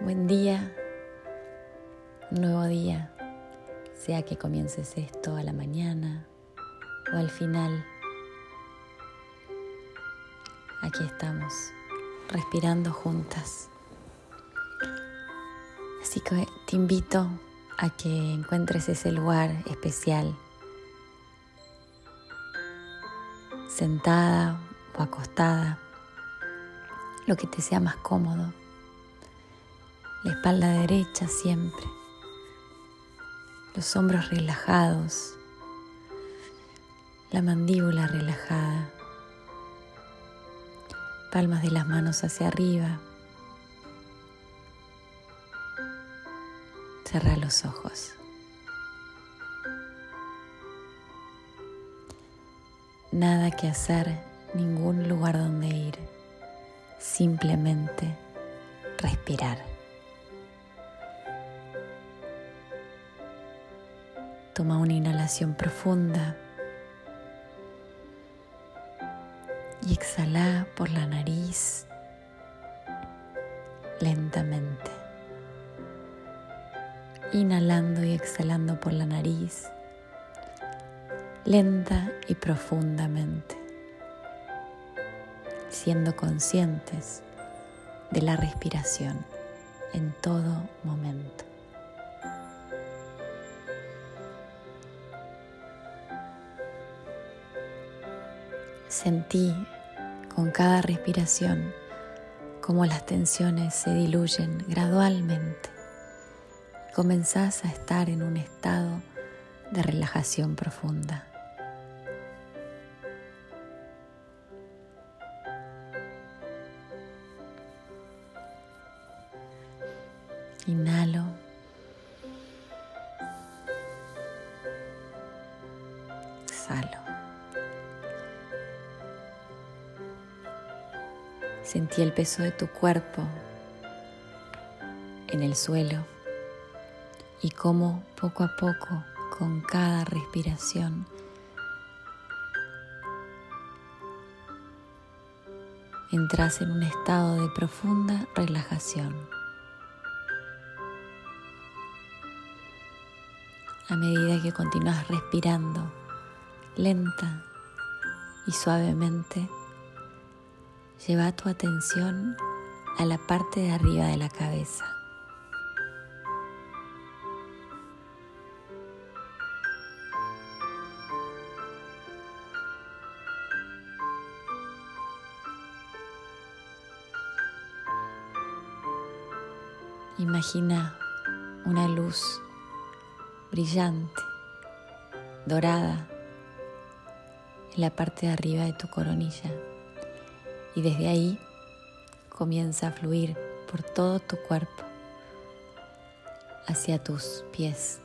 Buen día, nuevo día, sea que comiences esto a la mañana o al final. Aquí estamos, respirando juntas. Así que te invito a que encuentres ese lugar especial, sentada o acostada, lo que te sea más cómodo la espalda derecha siempre, los hombros relajados, la mandíbula relajada, palmas de las manos hacia arriba. Cerra los ojos. Nada que hacer, ningún lugar donde ir, simplemente respirar. Toma una inhalación profunda y exhala por la nariz lentamente. Inhalando y exhalando por la nariz lenta y profundamente, siendo conscientes de la respiración en todo momento. Sentí con cada respiración cómo las tensiones se diluyen gradualmente. Comenzás a estar en un estado de relajación profunda. Sentí el peso de tu cuerpo en el suelo y cómo poco a poco, con cada respiración, entras en un estado de profunda relajación. A medida que continúas respirando lenta y suavemente, Lleva tu atención a la parte de arriba de la cabeza. Imagina una luz brillante, dorada, en la parte de arriba de tu coronilla y desde ahí comienza a fluir por todo tu cuerpo hacia tus pies.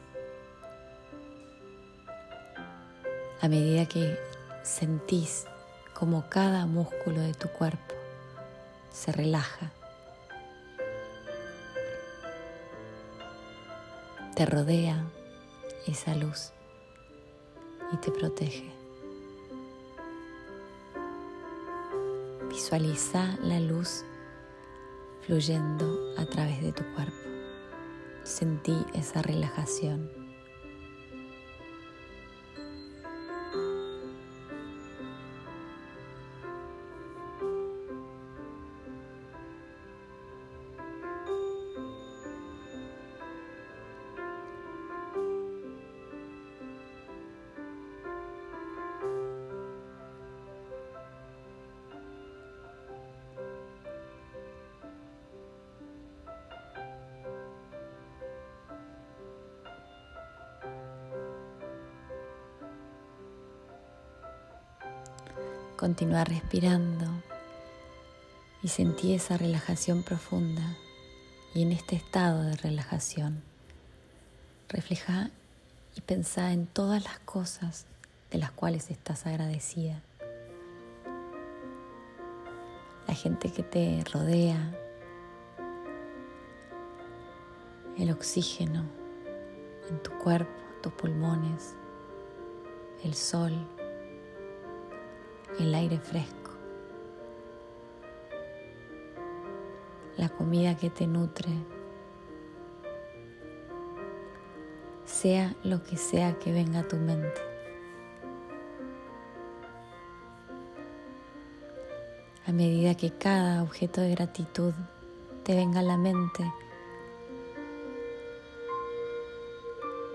A medida que sentís como cada músculo de tu cuerpo se relaja, te rodea esa luz y te protege. Visualiza la luz fluyendo a través de tu cuerpo. Sentí esa relajación. Continúa respirando y sentí esa relajación profunda y en este estado de relajación refleja y pensá en todas las cosas de las cuales estás agradecida. La gente que te rodea, el oxígeno en tu cuerpo, tus pulmones, el sol, el aire fresco, la comida que te nutre, sea lo que sea que venga a tu mente. A medida que cada objeto de gratitud te venga a la mente,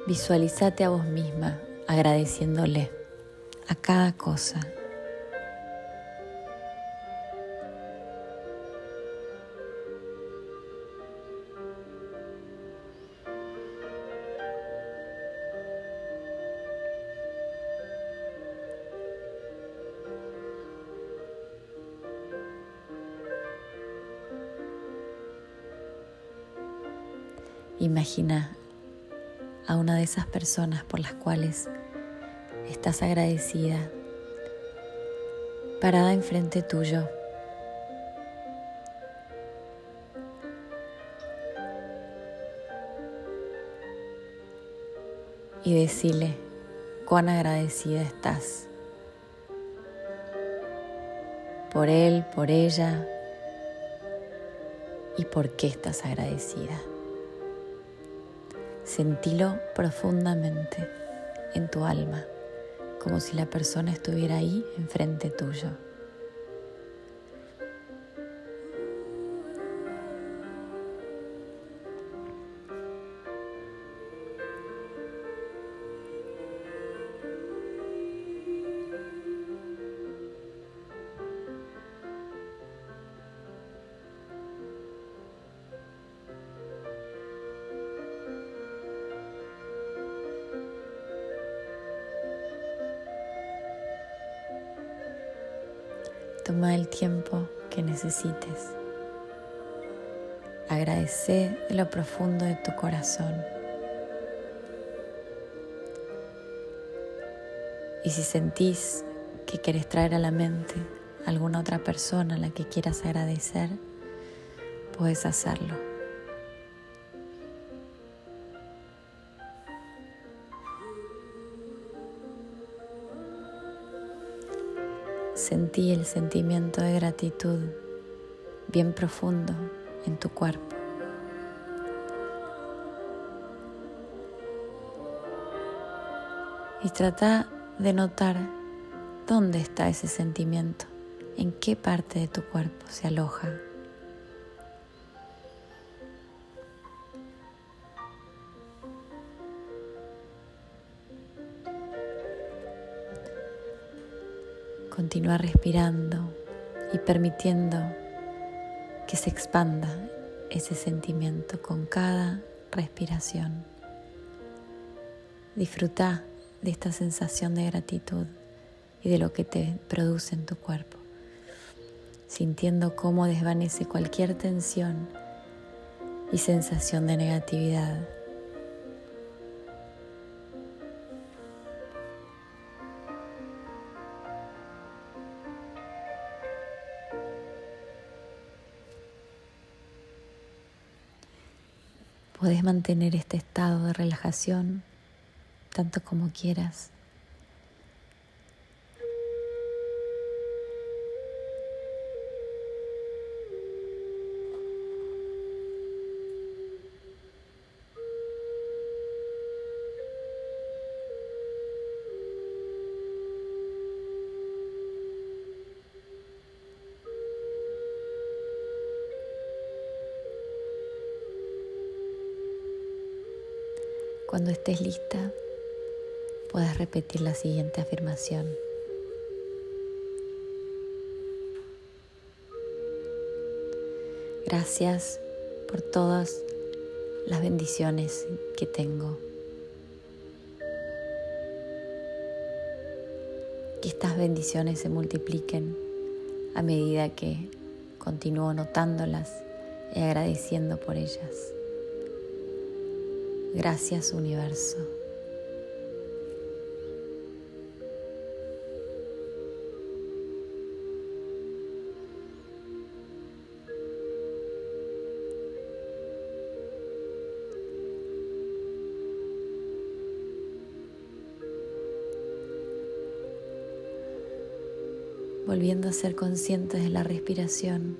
visualizate a vos misma agradeciéndole a cada cosa, Imagina a una de esas personas por las cuales estás agradecida, parada enfrente tuyo. Y decirle cuán agradecida estás por él, por ella y por qué estás agradecida. Sentilo profundamente en tu alma, como si la persona estuviera ahí enfrente tuyo. Toma el tiempo que necesites. Agradece de lo profundo de tu corazón. Y si sentís que querés traer a la mente alguna otra persona a la que quieras agradecer, puedes hacerlo. Sentí el sentimiento de gratitud bien profundo en tu cuerpo. Y trata de notar dónde está ese sentimiento, en qué parte de tu cuerpo se aloja. Continúa respirando y permitiendo que se expanda ese sentimiento con cada respiración. Disfruta de esta sensación de gratitud y de lo que te produce en tu cuerpo, sintiendo cómo desvanece cualquier tensión y sensación de negatividad Puedes mantener este estado de relajación tanto como quieras. Cuando estés lista, puedes repetir la siguiente afirmación. Gracias por todas las bendiciones que tengo. Que estas bendiciones se multipliquen a medida que continúo notándolas y agradeciendo por ellas. Gracias universo. volviendo a ser conscientes de la respiración.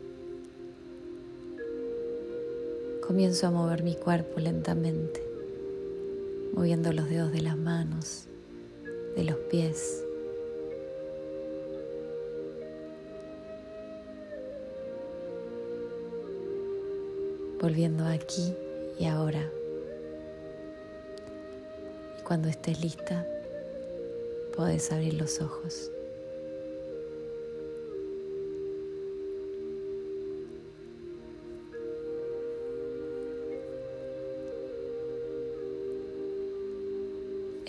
Comienzo a mover mi cuerpo lentamente moviendo los dedos de las manos, de los pies. Volviendo aquí y ahora. Y cuando estés lista, podés abrir los ojos.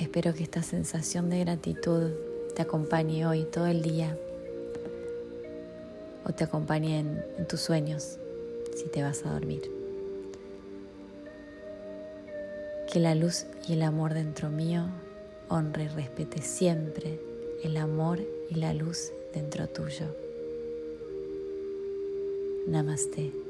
Espero que esta sensación de gratitud te acompañe hoy todo el día o te acompañe en, tus sueños si te vas a dormir. Que la luz y el amor dentro mío honre y respete siempre el amor y la luz dentro tuyo. Namaste.